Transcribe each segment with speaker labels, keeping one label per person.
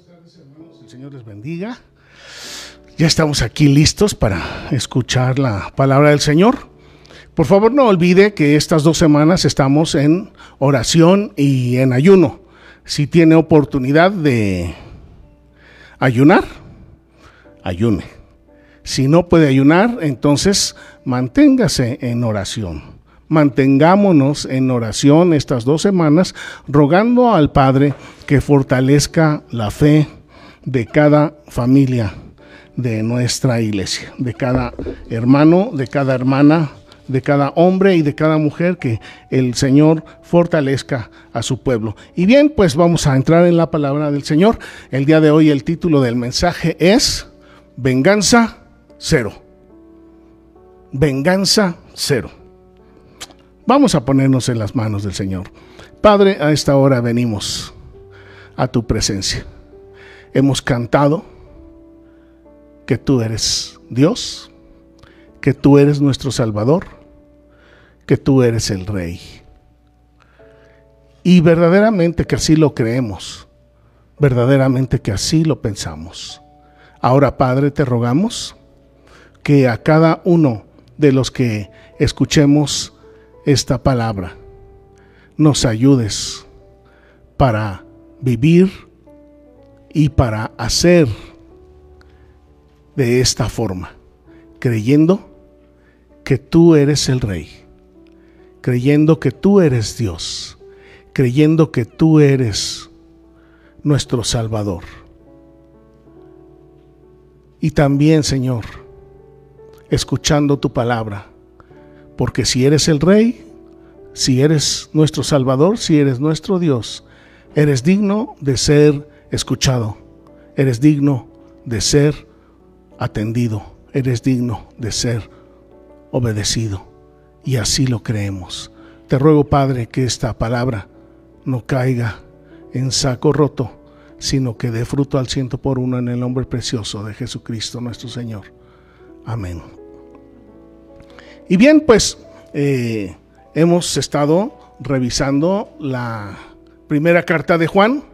Speaker 1: Buenas tardes, hermanos. El Señor les bendiga. Ya estamos aquí listos para escuchar la palabra del Señor. Por favor, no olvide que estas dos semanas estamos en oración y en ayuno. Si tiene oportunidad de ayunar, ayune. Si no puede ayunar, entonces manténgase en oración mantengámonos en oración estas dos semanas, rogando al Padre que fortalezca la fe de cada familia de nuestra iglesia, de cada hermano, de cada hermana, de cada hombre y de cada mujer, que el Señor fortalezca a su pueblo. Y bien, pues vamos a entrar en la palabra del Señor. El día de hoy el título del mensaje es Venganza cero. Venganza cero. Vamos a ponernos en las manos del Señor. Padre, a esta hora venimos a tu presencia. Hemos cantado que tú eres Dios, que tú eres nuestro Salvador, que tú eres el Rey. Y verdaderamente que así lo creemos, verdaderamente que así lo pensamos. Ahora, Padre, te rogamos que a cada uno de los que escuchemos esta palabra, nos ayudes para vivir y para hacer de esta forma, creyendo que tú eres el Rey, creyendo que tú eres Dios, creyendo que tú eres nuestro Salvador. Y también, Señor, escuchando tu palabra, porque si eres el Rey, si eres nuestro Salvador, si eres nuestro Dios, eres digno de ser escuchado, eres digno de ser atendido, eres digno de ser obedecido. Y así lo creemos. Te ruego, Padre, que esta palabra no caiga en saco roto, sino que dé fruto al ciento por uno en el nombre precioso de Jesucristo nuestro Señor. Amén. Y bien, pues eh, hemos estado revisando la primera carta de Juan.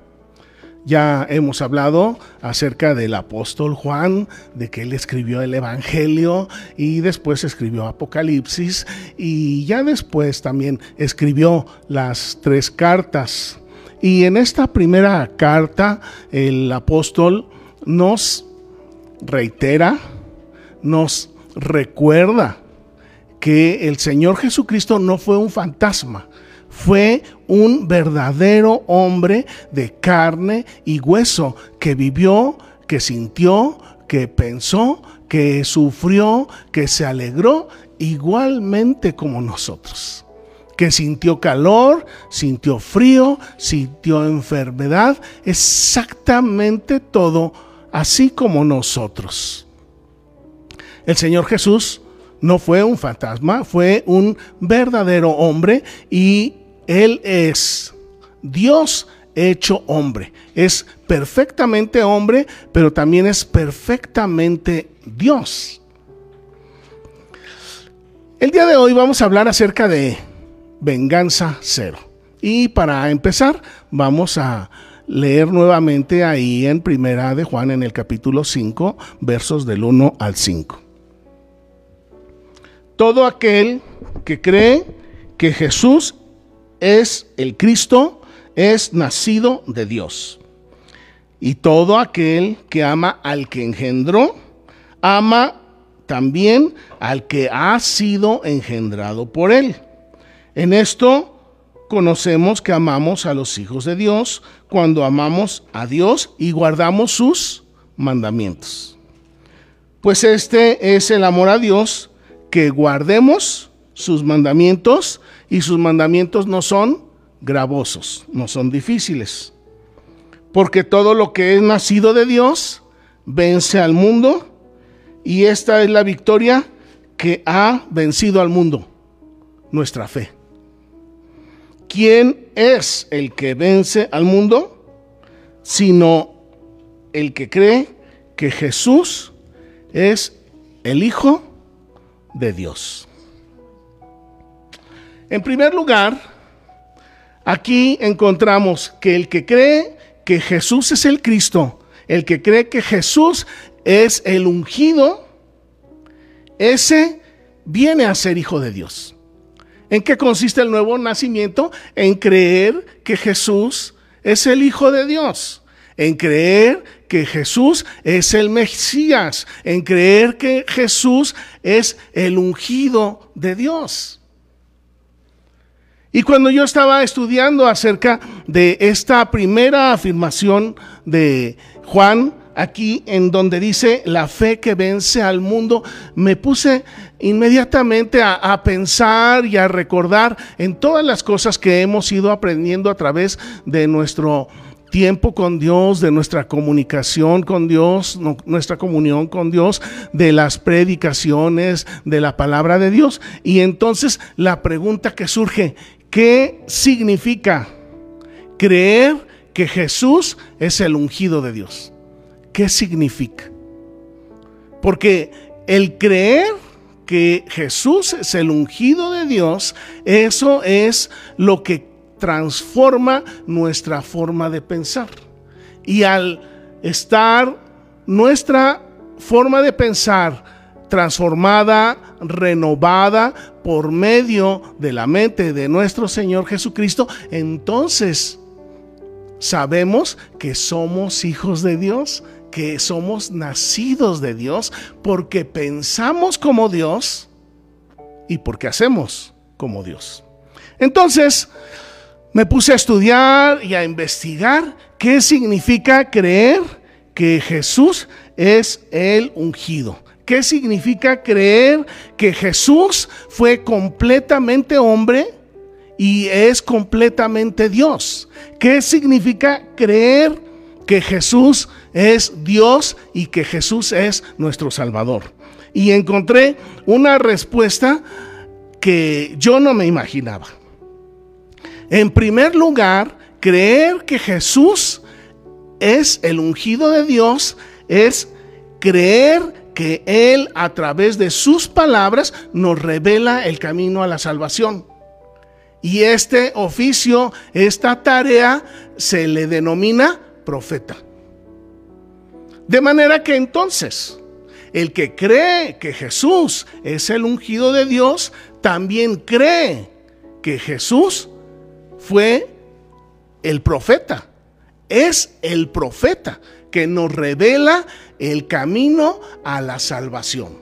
Speaker 1: Ya hemos hablado acerca del apóstol Juan, de que él escribió el Evangelio y después escribió Apocalipsis y ya después también escribió las tres cartas. Y en esta primera carta el apóstol nos reitera, nos recuerda que el Señor Jesucristo no fue un fantasma, fue un verdadero hombre de carne y hueso que vivió, que sintió, que pensó, que sufrió, que se alegró igualmente como nosotros que sintió calor, sintió frío, sintió enfermedad, exactamente todo así como nosotros. El Señor Jesús no fue un fantasma, fue un verdadero hombre y él es Dios hecho hombre. Es perfectamente hombre, pero también es perfectamente Dios. El día de hoy vamos a hablar acerca de venganza cero. Y para empezar, vamos a leer nuevamente ahí en Primera de Juan en el capítulo 5, versos del 1 al 5 todo aquel que cree que Jesús es el Cristo, es nacido de Dios. Y todo aquel que ama al que engendró, ama también al que ha sido engendrado por él. En esto conocemos que amamos a los hijos de Dios cuando amamos a Dios y guardamos sus mandamientos. Pues este es el amor a Dios, que guardemos sus mandamientos y sus mandamientos no son gravosos, no son difíciles. Porque todo lo que es nacido de Dios vence al mundo y esta es la victoria que ha vencido al mundo, nuestra fe. ¿Quién es el que vence al mundo? Sino el que cree que Jesús es el Hijo de Dios. En primer lugar, aquí encontramos que el que cree que Jesús es el Cristo, el que cree que Jesús es el ungido, ese viene a ser hijo de Dios. ¿En qué consiste el nuevo nacimiento? En creer que Jesús es el Hijo de Dios, en creer que Jesús es el Mesías, en creer que Jesús es el ungido de Dios. Y cuando yo estaba estudiando acerca de esta primera afirmación de Juan, aquí en donde dice la fe que vence al mundo, me puse inmediatamente a, pensar y a recordar en todas las cosas que hemos ido aprendiendo a través de nuestro tiempo con Dios, de nuestra comunicación con Dios, nuestra comunión con Dios, de las predicaciones, de la palabra de Dios. Y entonces la pregunta que surge, ¿qué significa creer que Jesús es el ungido de Dios? ¿Qué significa? Porque el creer que Jesús es el ungido de Dios, eso es lo que transforma nuestra forma de pensar. Y al estar nuestra forma de pensar transformada, renovada por medio de la mente de nuestro Señor Jesucristo, entonces sabemos que somos hijos de Dios, que somos nacidos de Dios porque pensamos como Dios y porque hacemos como Dios. Entonces, me puse a estudiar y a investigar qué significa creer que Jesús es el ungido. ¿Qué significa creer que Jesús fue completamente hombre y es completamente Dios? ¿Qué significa creer que Jesús es Dios y que Jesús es nuestro Salvador. Y encontré una respuesta que yo no me imaginaba. En primer lugar, creer que Jesús es el ungido de Dios es creer que Él a través de sus palabras nos revela el camino a la salvación. Y este oficio, esta tarea, se le denomina profeta. De manera que entonces, el que cree que Jesús es el ungido de Dios, también cree que Jesús fue el profeta. Es el profeta que nos revela el camino a la salvación.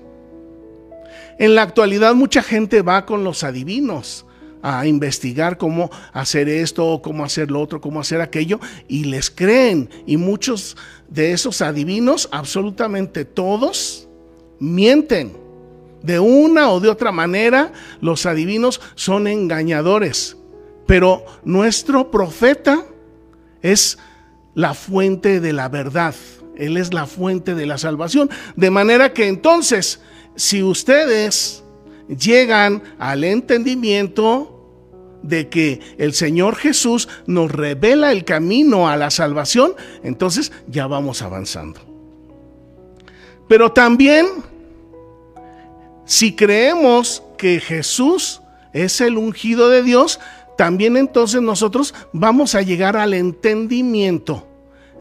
Speaker 1: En la actualidad mucha gente va con los adivinos a investigar cómo hacer esto, cómo hacer lo otro, cómo hacer aquello, y les creen. Y muchos de esos adivinos, absolutamente todos, mienten. De una o de otra manera, los adivinos son engañadores. Pero nuestro profeta es la fuente de la verdad. Él es la fuente de la salvación. De manera que entonces, si ustedes llegan al entendimiento de que el Señor Jesús nos revela el camino a la salvación, entonces ya vamos avanzando. Pero también, si creemos que Jesús es el ungido de Dios, también entonces nosotros vamos a llegar al entendimiento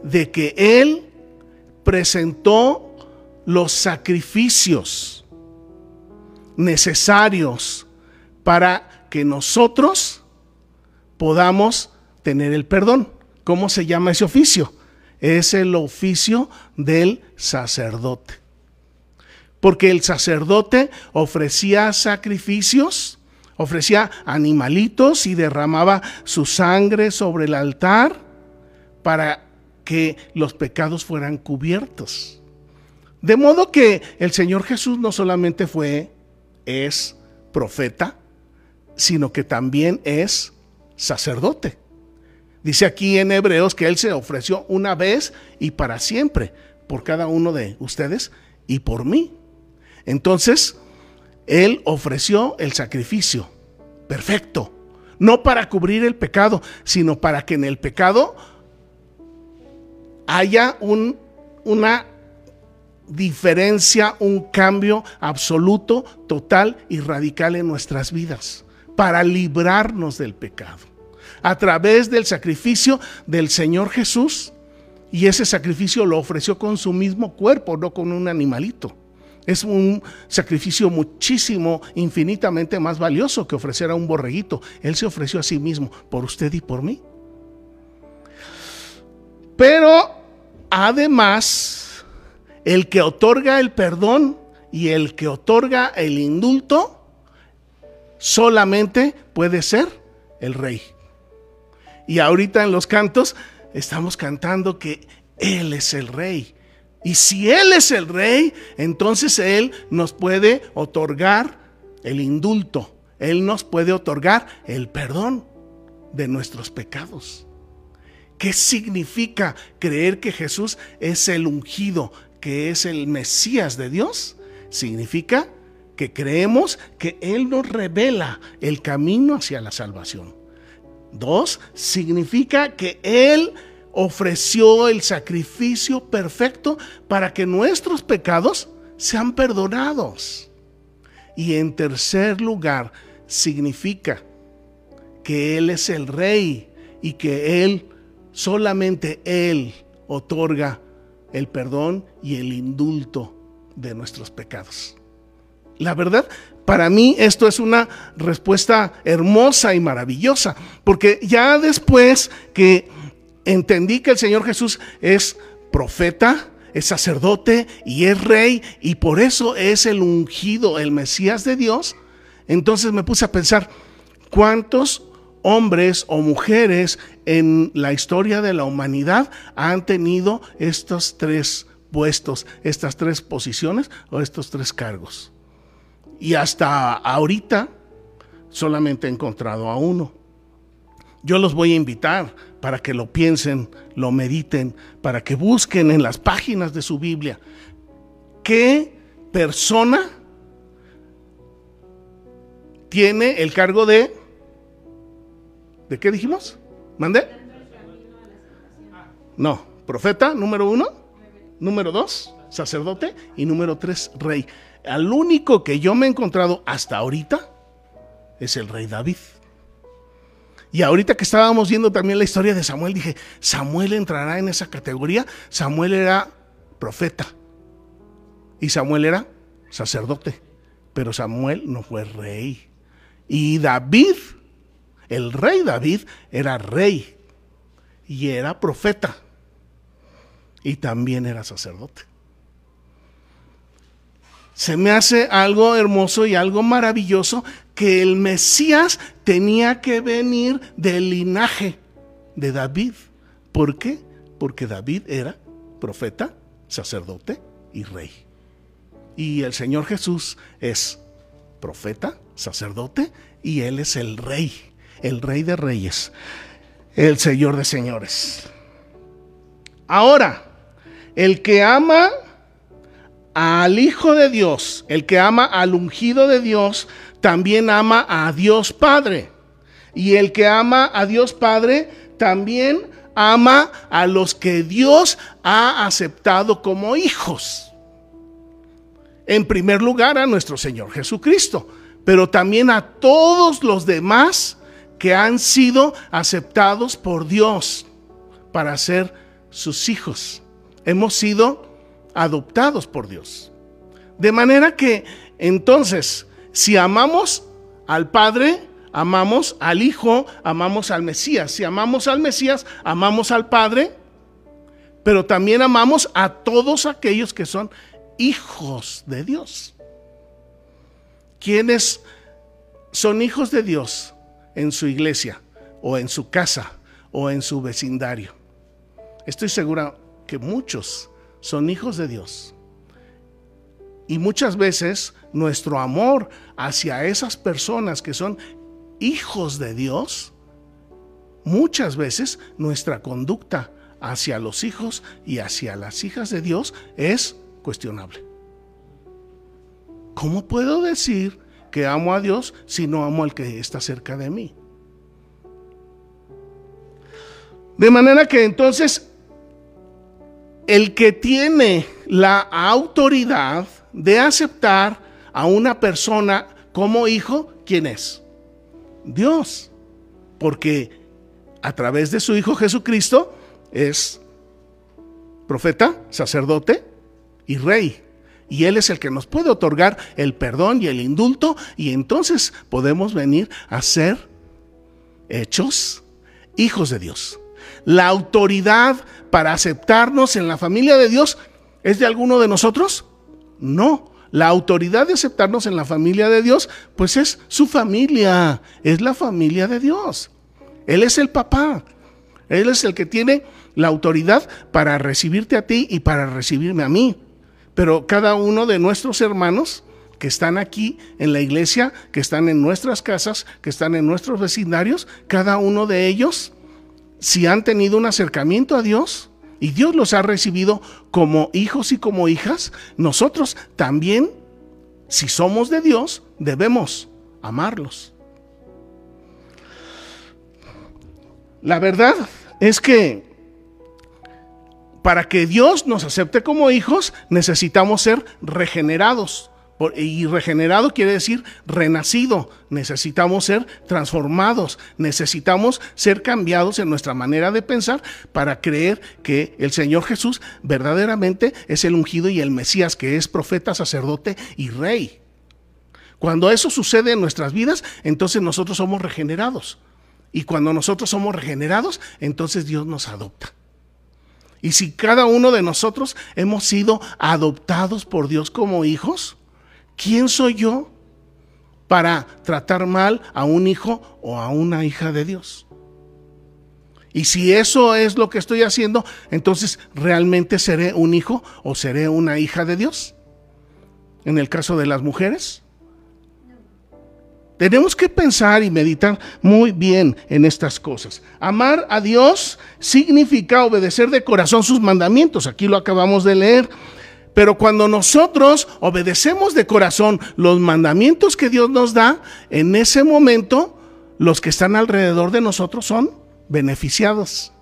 Speaker 1: de que Él presentó los sacrificios necesarios para que nosotros podamos tener el perdón. ¿Cómo se llama ese oficio? Es el oficio del sacerdote. Porque el sacerdote ofrecía sacrificios, ofrecía animalitos y derramaba su sangre sobre el altar para que los pecados fueran cubiertos. De modo que el Señor Jesús no solamente fue, es profeta, sino que también es sacerdote. Dice aquí en Hebreos que Él se ofreció una vez y para siempre por cada uno de ustedes y por mí. Entonces, Él ofreció el sacrificio perfecto, no para cubrir el pecado, sino para que en el pecado haya un, una diferencia, un cambio absoluto, total y radical en nuestras vidas, para librarnos del pecado. A través del sacrificio del Señor Jesús, Y ese sacrificio lo ofreció con su mismo cuerpo, no con un animalito. Es un sacrificio muchísimo, infinitamente más valioso que ofrecer a un borreguito. Él se ofreció a sí mismo, por usted y por mí. Pero además, el que otorga el perdón y el que otorga el indulto solamente puede ser el rey. Y ahorita en los cantos estamos cantando que Él es el rey. Y si Él es el rey, entonces Él nos puede otorgar el indulto. Él nos puede otorgar el perdón de nuestros pecados. ¿Qué significa creer que Jesús es el ungido, que es el Mesías de Dios? Significa que creemos que Él nos revela el camino hacia la salvación. Dos, significa que Él ofreció el sacrificio perfecto para que nuestros pecados sean perdonados. Y en tercer lugar, significa que Él es el rey y que Él, solamente Él, otorga el perdón y el indulto de nuestros pecados. La verdad, para mí esto es una respuesta hermosa y maravillosa, porque ya después que entendí que el Señor Jesús es profeta, es sacerdote y es rey, y por eso es el ungido, el Mesías de Dios, entonces me puse a pensar, ¿cuántos hombres o mujeres en la historia de la humanidad han tenido estos tres puestos, estas tres posiciones o estos tres cargos? Y hasta ahorita solamente he encontrado a uno. Yo los voy a invitar para que lo piensen, lo mediten, para que busquen en las páginas de su Biblia qué persona tiene el cargo de... ¿De qué dijimos? ¿Mande? No, profeta, número uno. Número dos, sacerdote. Y número tres, rey. Al único que yo me he encontrado hasta ahorita es el rey David. Y ahorita que estábamos viendo también la historia de Samuel, dije, Samuel entrará en esa categoría. Samuel era profeta y Samuel era sacerdote, pero Samuel no fue rey. Y David, el rey David, era rey y era profeta y también era sacerdote se me hace algo hermoso y algo maravilloso que el Mesías tenía que venir del linaje de David. ¿Por qué? Porque David era profeta, sacerdote y rey. Y el Señor Jesús es profeta, sacerdote y Él es el rey, el rey de reyes, el Señor de señores. Ahora, el que ama al Hijo de Dios, el que ama al ungido de Dios, también ama a Dios Padre. Y el que ama a Dios Padre, también ama a los que Dios ha aceptado como hijos. En primer lugar a nuestro Señor Jesucristo, pero también a todos los demás que han sido aceptados por Dios para ser sus hijos. Hemos sido adoptados por Dios. De manera que entonces, si amamos al Padre, amamos al Hijo, amamos al Mesías. Si amamos al Mesías, amamos al Padre, pero también amamos a todos aquellos que son hijos de Dios. ¿Quiénes son hijos de Dios en su iglesia o en su casa o en su vecindario? Estoy segura que muchos son hijos de Dios. Y muchas veces nuestro amor hacia esas personas que son hijos de Dios, muchas veces nuestra conducta hacia los hijos y hacia las hijas de Dios es cuestionable. ¿Cómo puedo decir que amo a Dios si no amo al que está cerca de mí? De manera que entonces el que tiene la autoridad de aceptar a una persona como hijo, ¿quién es? Dios. Porque a través de su Hijo Jesucristo es profeta, sacerdote y rey. Y Él es el que nos puede otorgar el perdón y el indulto y entonces podemos venir a ser hechos hijos de Dios. La autoridad para aceptarnos en la familia de Dios es de alguno de nosotros? No. La autoridad de aceptarnos en la familia de Dios, pues es su familia, es la familia de Dios. Él es el papá. Él es el que tiene la autoridad para recibirte a ti y para recibirme a mí. Pero cada uno de nuestros hermanos que están aquí en la iglesia, que están en nuestras casas, que están en nuestros vecindarios, cada uno de ellos, si han tenido un acercamiento a Dios y Dios los ha recibido como hijos y como hijas, nosotros también, si somos de Dios, debemos amarlos. La verdad es que para que Dios nos acepte como hijos, necesitamos ser regenerados. Y regenerado quiere decir renacido. Necesitamos ser transformados. Necesitamos ser cambiados en nuestra manera de pensar para creer que el Señor Jesús verdaderamente es el ungido y el Mesías, que es profeta, sacerdote y rey. Cuando eso sucede en nuestras vidas, entonces nosotros somos regenerados. Y cuando nosotros somos regenerados, entonces Dios nos adopta. Y si cada uno de nosotros hemos sido adoptados por Dios como hijos, ¿quién soy yo para tratar mal a un hijo o a una hija de Dios? Y si eso es lo que estoy haciendo, entonces realmente seré un hijo o seré una hija de Dios. En el caso de las mujeres, tenemos que pensar y meditar muy bien en estas cosas. Amar a Dios significa obedecer de corazón sus mandamientos. Aquí lo acabamos de leer. Pero cuando nosotros obedecemos de corazón los mandamientos que Dios nos da, en ese momento los que están alrededor de nosotros son beneficiados.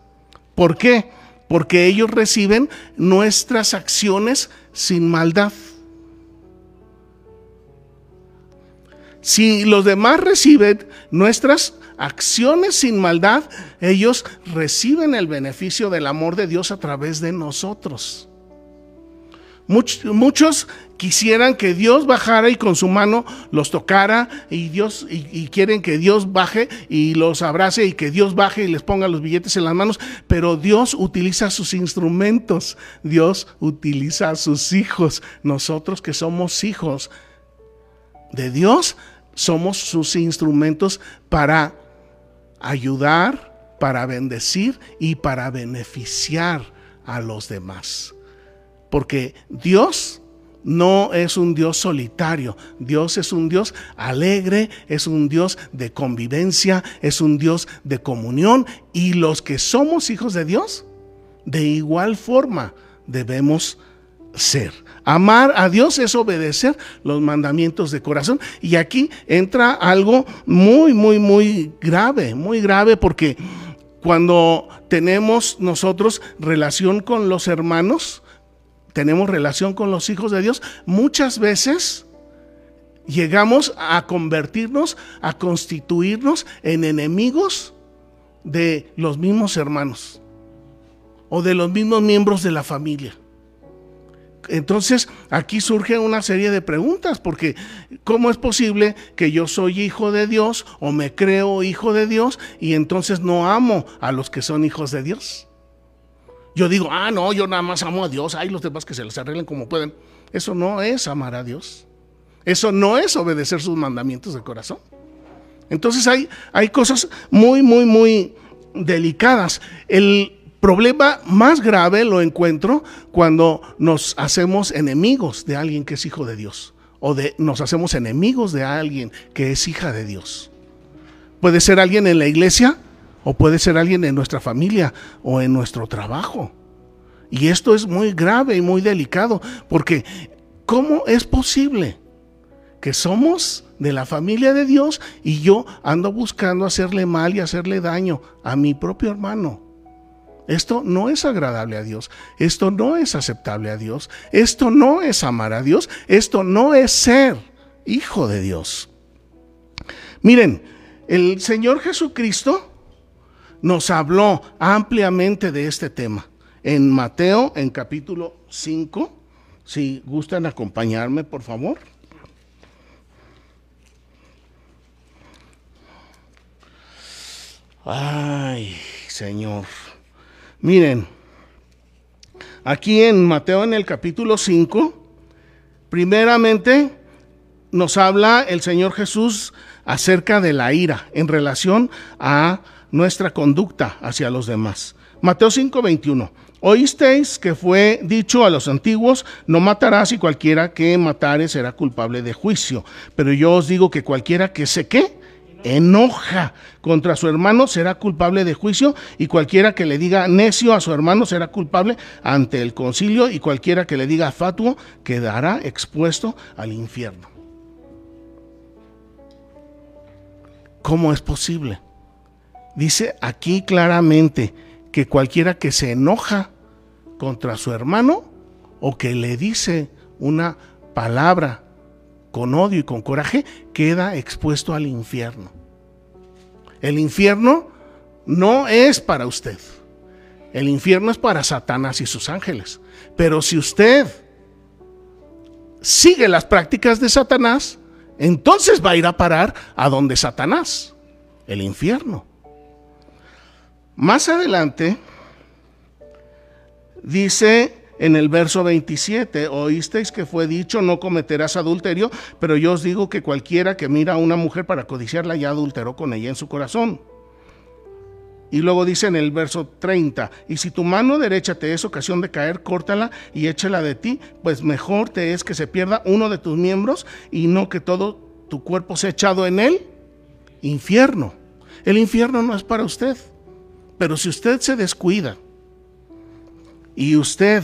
Speaker 1: ¿Por qué? Porque ellos reciben nuestras acciones sin maldad. Si los demás reciben nuestras acciones sin maldad, ellos reciben el beneficio del amor de Dios a través de nosotros. Muchos quisieran que Dios bajara y con su mano los tocara y Dios y, quieren que Dios baje y los abrace y que Dios baje y les ponga los billetes en las manos, pero Dios utiliza sus instrumentos, Dios utiliza a sus hijos, nosotros que somos hijos de Dios, somos sus instrumentos para ayudar, para bendecir y para beneficiar a los demás. Porque Dios no es un Dios solitario, Dios es un Dios alegre, es un Dios de convivencia, es un Dios de comunión y los que somos hijos de Dios, de igual forma debemos ser. Amar a Dios es obedecer los mandamientos de corazón. Y aquí entra algo muy, muy, muy grave, muy grave porque cuando tenemos nosotros relación con los hermanos, tenemos relación con los hijos de Dios, muchas veces llegamos a convertirnos, a constituirnos en enemigos de los mismos hermanos o de los mismos miembros de la familia. Entonces aquí surge una serie de preguntas, porque ¿cómo es posible que yo soy hijo de Dios o me creo hijo de Dios y entonces no amo a los que son hijos de Dios? Yo digo, ah, no, yo nada más amo a Dios, hay los demás que se les arreglen como pueden. Eso no es amar a Dios. Eso no es obedecer sus mandamientos de corazón. Entonces hay, hay cosas muy, muy, muy delicadas. El, problema más grave lo encuentro cuando nos hacemos enemigos de alguien que es hijo de Dios o de nos hacemos enemigos de alguien que es hija de Dios. Puede ser alguien en la iglesia o puede ser alguien en nuestra familia o en nuestro trabajo. Y esto es muy grave y muy delicado porque ¿cómo es posible que somos de la familia de Dios y yo ando buscando hacerle mal y hacerle daño a mi propio hermano? Esto no es agradable a Dios, esto no es aceptable a Dios, esto no es amar a Dios, esto no es ser hijo de Dios. Miren, el Señor Jesucristo nos habló ampliamente de este tema. en Mateo, en capítulo 5. Si gustan acompañarme, por favor. Ay, Señor. Miren, aquí en Mateo en el capítulo 5, primeramente nos habla el Señor Jesús acerca de la ira en relación a nuestra conducta hacia los demás. Mateo 5:21. Oísteis que fue dicho a los antiguos, no matarás y cualquiera que matare será culpable de juicio. Pero yo os digo que cualquiera que se qué, enoja contra su hermano será culpable de juicio y cualquiera que le diga necio a su hermano será culpable ante el concilio y cualquiera que le diga fatuo quedará expuesto al infierno. ¿Cómo es posible? Dice aquí claramente que cualquiera que se enoja contra su hermano o que le dice una palabra con odio y con coraje, queda expuesto al infierno. El infierno no es para usted. El infierno es para Satanás y sus ángeles. Pero si usted sigue las prácticas de Satanás, entonces va a ir a parar a donde Satanás, el infierno. Más adelante dice en el verso 27, oísteis que fue dicho, no cometerás adulterio, pero yo os digo que cualquiera que mira a una mujer para codiciarla ya adulteró con ella en su corazón. Y luego dice en el verso 30, y si tu mano derecha te es ocasión de caer, córtala y échala de ti, pues mejor te es que se pierda uno de tus miembros y no que todo tu cuerpo sea echado en el infierno. El infierno no es para usted, pero si usted se descuida y usted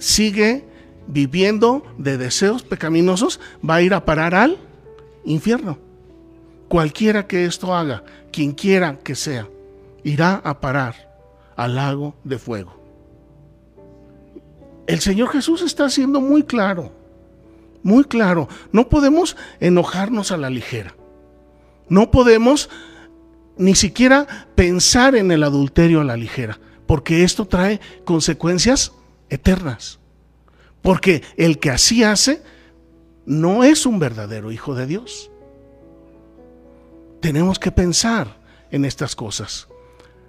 Speaker 1: sigue viviendo de deseos pecaminosos, va a ir a parar al infierno. Cualquiera que esto haga, quien quiera que sea, irá a parar al lago de fuego. El Señor Jesús está siendo muy claro, muy claro. No podemos enojarnos a la ligera. No podemos ni siquiera pensar en el adulterio a la ligera, porque esto trae consecuencias eternas. Porque el que así hace no es un verdadero hijo de Dios. Tenemos que pensar en estas cosas.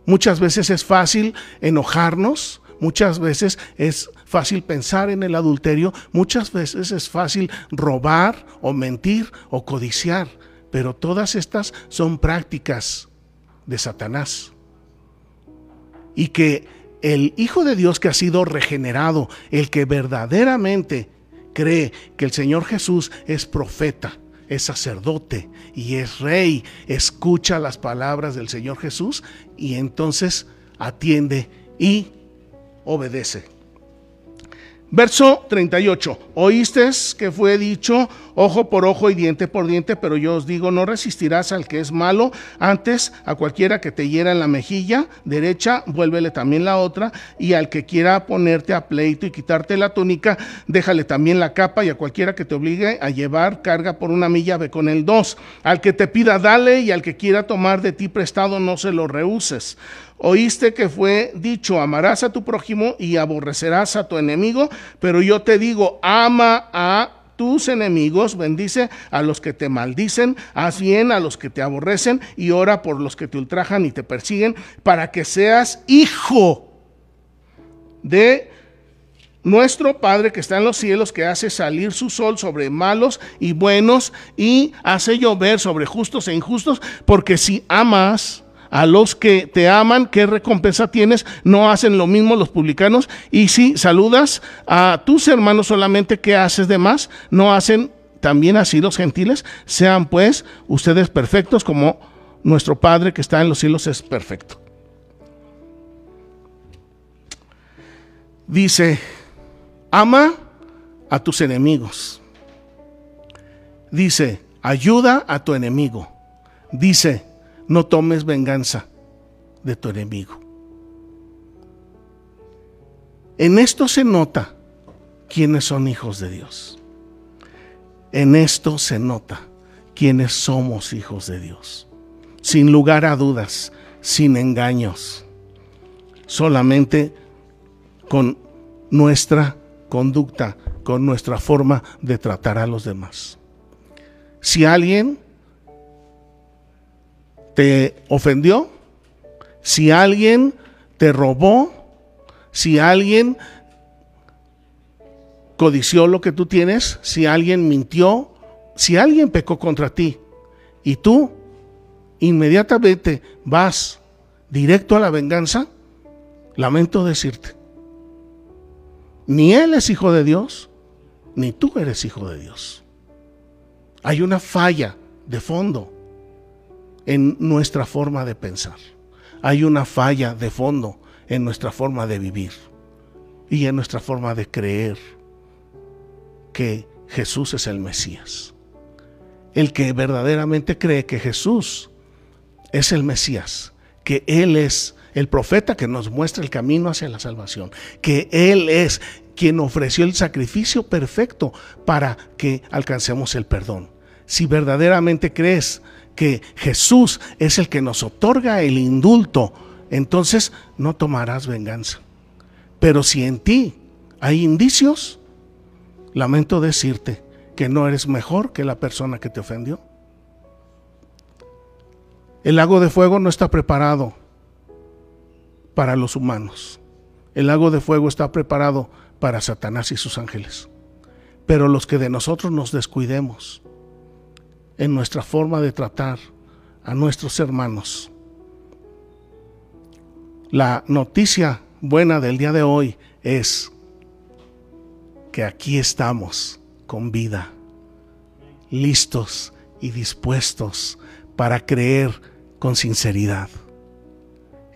Speaker 1: Muchas veces es fácil enojarnos, muchas veces es fácil pensar en el adulterio, muchas veces es fácil robar o mentir o codiciar, pero todas estas son prácticas de Satanás. Y que el Hijo de Dios que ha sido regenerado, el que verdaderamente cree que el Señor Jesús es profeta, es sacerdote y es rey, escucha las palabras del Señor Jesús y entonces atiende y obedece. Verso 38. Oíste que fue dicho ojo por ojo y diente por diente, pero yo os digo, no resistirás al que es malo, antes a cualquiera que te hiera en la mejilla derecha, vuélvele también la otra, y al que quiera ponerte a pleito y quitarte la túnica, déjale también la capa, y a cualquiera que te obligue a llevar carga por una milla, ve con el dos. Al que te pida, dale, y al que quiera tomar de ti prestado, no se lo rehuses. Oíste que fue dicho, amarás a tu prójimo y aborrecerás a tu enemigo, pero yo te digo, ama a tus enemigos, bendice a los que te maldicen, haz bien a los que te aborrecen y ora por los que te ultrajan y te persiguen, para que seas hijo de nuestro Padre que está en los cielos, que hace salir su sol sobre malos y buenos y hace llover sobre justos e injustos, porque si amas a los que te aman, ¿qué recompensa tienes? No hacen lo mismo los publicanos. Y si saludas a tus hermanos solamente, ¿qué haces de más? No hacen también así los gentiles. Sean pues ustedes perfectos como nuestro Padre que está en los cielos es perfecto. Dice, ama a tus enemigos. Dice, ayuda a tu enemigo. Dice, no tomes venganza de tu enemigo. En esto se nota quiénes son hijos de Dios. En esto se nota quiénes somos hijos de Dios. Sin lugar a dudas, sin engaños. Solamente con nuestra conducta, con nuestra forma de tratar a los demás. Si alguien te ofendió, si alguien te robó, si alguien codició lo que tú tienes, si alguien mintió, si alguien pecó contra ti y tú inmediatamente vas directo a la venganza, lamento decirte, ni él es hijo de Dios, ni tú eres hijo de Dios. Hay una falla de fondo en nuestra forma de pensar. Hay una falla de fondo en nuestra forma de vivir y en nuestra forma de creer que Jesús es el Mesías. El que verdaderamente cree que Jesús es el Mesías, que Él es el profeta que nos muestra el camino hacia la salvación, que Él es quien ofreció el sacrificio perfecto para que alcancemos el perdón. Si verdaderamente crees que Jesús es el que nos otorga el indulto, entonces no tomarás venganza. Pero si en ti hay indicios, lamento decirte que no eres mejor que la persona que te ofendió. El lago de fuego no está preparado para los humanos. El lago de fuego está preparado para Satanás y sus ángeles. Pero los que de nosotros nos descuidemos en nuestra forma de tratar a nuestros hermanos, la noticia buena del día de hoy es que aquí estamos con vida, listos y dispuestos para creer con sinceridad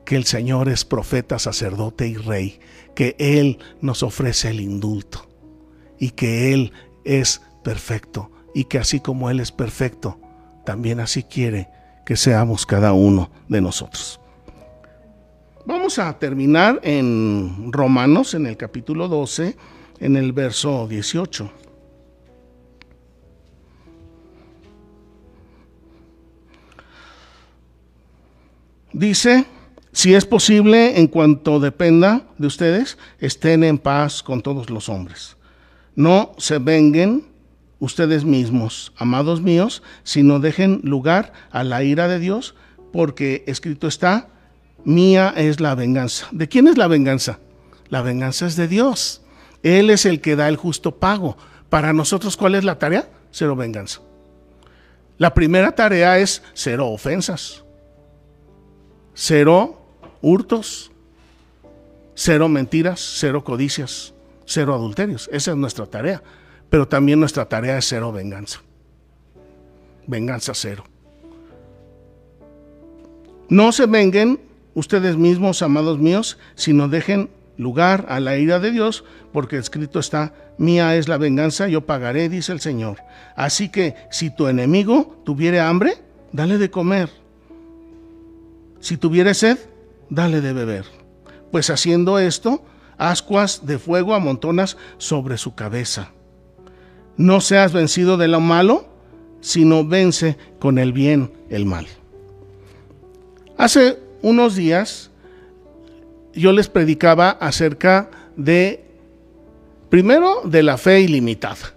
Speaker 1: que el Señor es profeta, sacerdote y rey, que Él nos ofrece el indulto y que Él es perfecto y que así como Él es perfecto, también así quiere que seamos cada uno de nosotros. Vamos a terminar en Romanos, en el capítulo 12, en el verso 18. Dice, si es posible, en cuanto dependa de ustedes, estén en paz con todos los hombres. No se venguen ustedes mismos, amados míos, sino dejen lugar a la ira de Dios, porque escrito está, mía es la venganza. ¿De quién es la venganza? La venganza es de Dios. Él es el que da el justo pago. Para nosotros, ¿cuál es la tarea? Cero venganza. La primera tarea es cero ofensas, cero hurtos, cero mentiras, cero codicias, cero adulterios. Esa es nuestra tarea. Pero también nuestra tarea es cero venganza. Venganza cero. No se venguen ustedes mismos, amados míos, sino dejen lugar a la ira de Dios, porque escrito está, mía es la venganza, yo pagaré, dice el Señor. Así que si tu enemigo tuviere hambre, dale de comer. Si tuviere sed, dale de beber. Pues haciendo esto, ascuas de fuego amontonas sobre su cabeza. No seas vencido de lo malo, sino vence con el bien el mal. Hace unos días yo les predicaba acerca de, primero, de la fe ilimitada.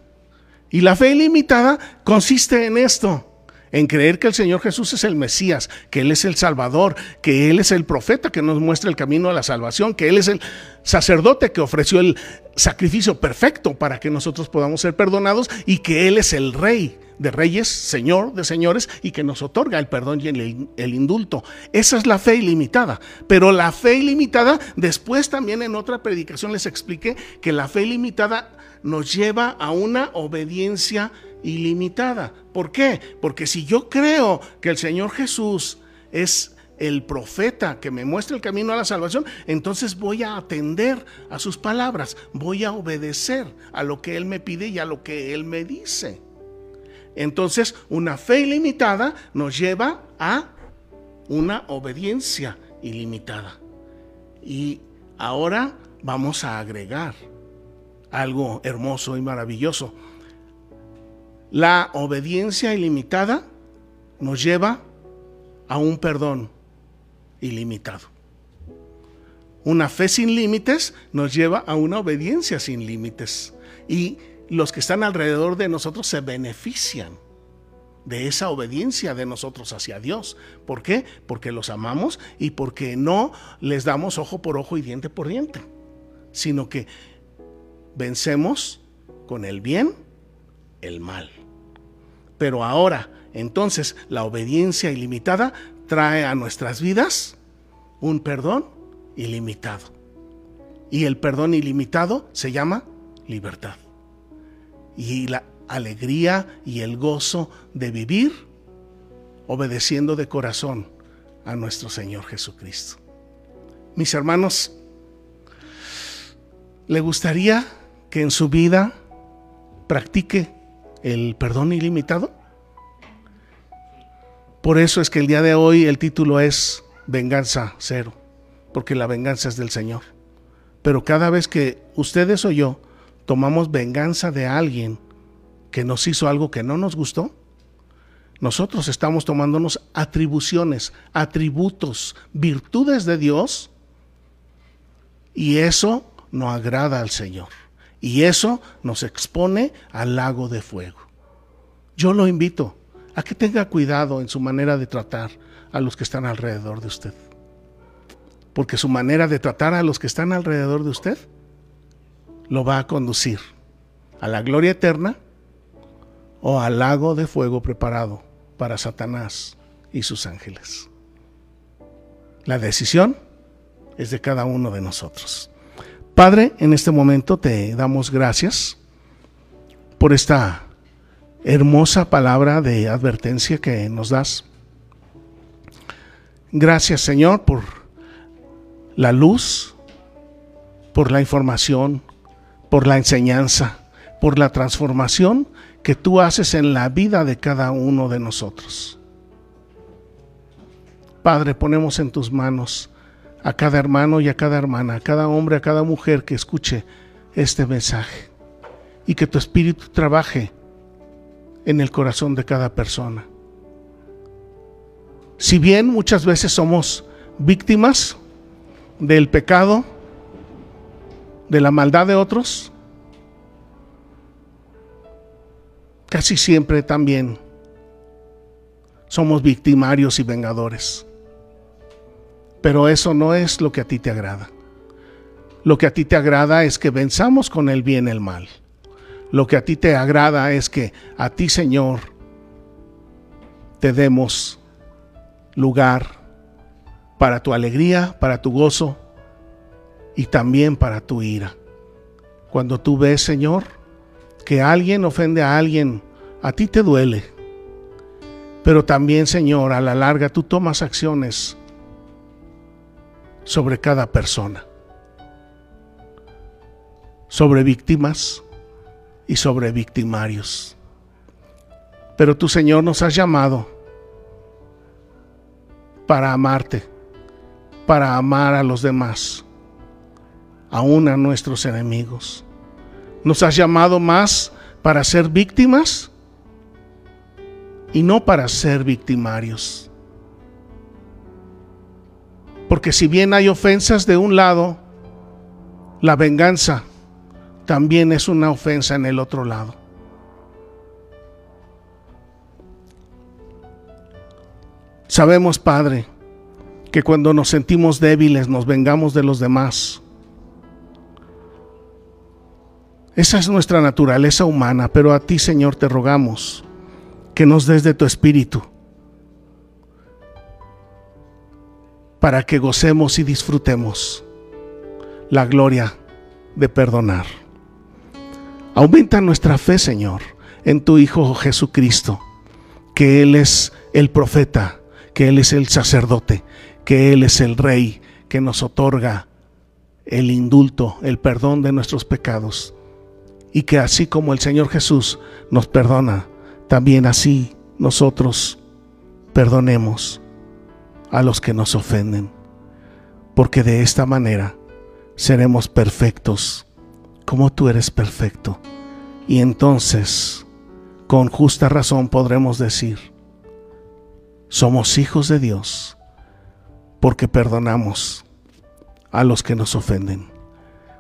Speaker 1: Y la fe ilimitada consiste en esto, en creer que el Señor Jesús es el Mesías, que Él es el Salvador, que Él es el profeta que nos muestra el camino a la salvación, que Él es el sacerdote que ofreció el sacrificio perfecto para que nosotros podamos ser perdonados y que Él es el Rey de reyes, Señor de señores, y que nos otorga el perdón y el, indulto. Esa es la fe ilimitada. Pero la fe ilimitada, después también en otra predicación les expliqué que la fe ilimitada nos lleva a una obediencia ilimitada. ¿Por qué? Porque si yo creo que el Señor Jesús es el profeta que me muestra el camino a la salvación, entonces voy a atender a sus palabras, voy a obedecer a lo que Él me pide y a lo que Él me dice. Entonces, una fe ilimitada nos lleva a una obediencia ilimitada. Y ahora vamos a agregar algo hermoso y maravilloso. La obediencia ilimitada nos lleva a un perdón ilimitado. Una fe sin límites nos lleva a una obediencia sin límites. Y los que están alrededor de nosotros se benefician de esa obediencia de nosotros hacia Dios. ¿Por qué? Porque los amamos y porque no les damos ojo por ojo y diente por diente, sino que vencemos con el bien el mal. Pero ahora, entonces, la obediencia ilimitada trae a nuestras vidas un perdón ilimitado. Y el perdón ilimitado se llama libertad. Y la alegría y el gozo de vivir obedeciendo de corazón a nuestro Señor Jesucristo. Mis hermanos, ¿le gustaría que en su vida practique el perdón ilimitado? Por eso es que el día de hoy el título es Venganza Cero, porque la venganza es del Señor. Pero cada vez que ustedes o yo tomamos venganza de alguien que nos hizo algo que no nos gustó, nosotros estamos tomándonos atribuciones, atributos, virtudes de Dios, y eso no agrada al Señor. Y eso nos expone al lago de fuego. Yo lo invito a que tenga cuidado en su manera de tratar a los que están alrededor de usted. Porque su manera de tratar a los que están alrededor de usted lo va a conducir a la gloria eterna o al lago de fuego preparado para Satanás y sus ángeles. La decisión es de cada uno de nosotros. Padre, en este momento te damos gracias por esta hermosa palabra de advertencia que nos das. Gracias Señor por la luz, por la información, por la enseñanza, por la transformación que tú haces en la vida de cada uno de nosotros. Padre, ponemos en tus manos a cada hermano y a cada hermana, a cada hombre, a cada mujer que escuche este mensaje y que tu espíritu trabaje en el corazón de cada persona. Si bien muchas veces somos víctimas del pecado, de la maldad de otros, casi siempre también somos victimarios y vengadores. Pero eso no es lo que a ti te agrada. Lo que a ti te agrada es que venzamos con el bien el mal. Lo que a ti te agrada es que a ti, Señor, te demos lugar para tu alegría, para tu gozo y también para tu ira. Cuando tú ves, Señor, que alguien ofende a alguien, a ti te duele. Pero también, Señor, a la larga tú tomas acciones sobre cada persona, sobre víctimas y sobre victimarios. Pero tú, Señor, nos has llamado para amarte, para amar a los demás, aún a nuestros enemigos. Nos has llamado más para ser víctimas y no para ser victimarios. Porque si bien hay ofensas de un lado, la venganza también es una ofensa en el otro lado. Sabemos, Padre, que cuando nos sentimos débiles nos vengamos de los demás. Esa es nuestra naturaleza humana, pero a ti, Señor, te rogamos que nos des de tu espíritu para que gocemos y disfrutemos la gloria de perdonar. Aumenta nuestra fe, Señor, en tu Hijo Jesucristo, que Él es el profeta, que Él es el sacerdote, que Él es el Rey, que nos otorga el indulto, el perdón de nuestros pecados, y que así como el Señor Jesús nos perdona, también así nosotros perdonemos a los que nos ofenden, porque de esta manera seremos perfectos como tú eres perfecto. Y entonces, con justa razón podremos decir, somos hijos de Dios porque perdonamos a los que nos ofenden,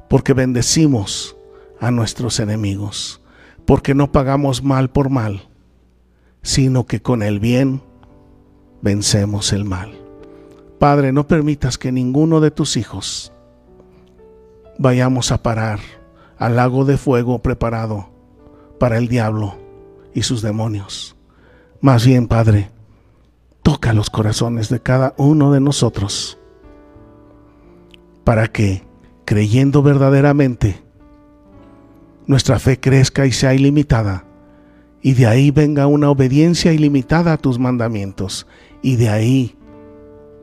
Speaker 1: porque bendecimos a nuestros enemigos, porque no pagamos mal por mal, sino que con el bien vencemos el mal. Padre, no permitas que ninguno de tus hijos vayamos a parar al lago de fuego preparado para el diablo y sus demonios. Más bien, Padre, toca los corazones de cada uno de nosotros para que, creyendo verdaderamente, nuestra fe crezca y sea ilimitada, y de ahí venga una obediencia ilimitada a tus mandamientos, y de ahí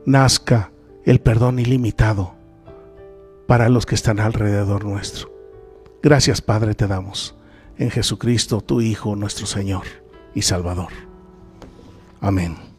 Speaker 1: nazca el perdón ilimitado para los que están alrededor nuestro. Gracias Padre te damos en Jesucristo, tu Hijo, nuestro Señor y Salvador. Amén.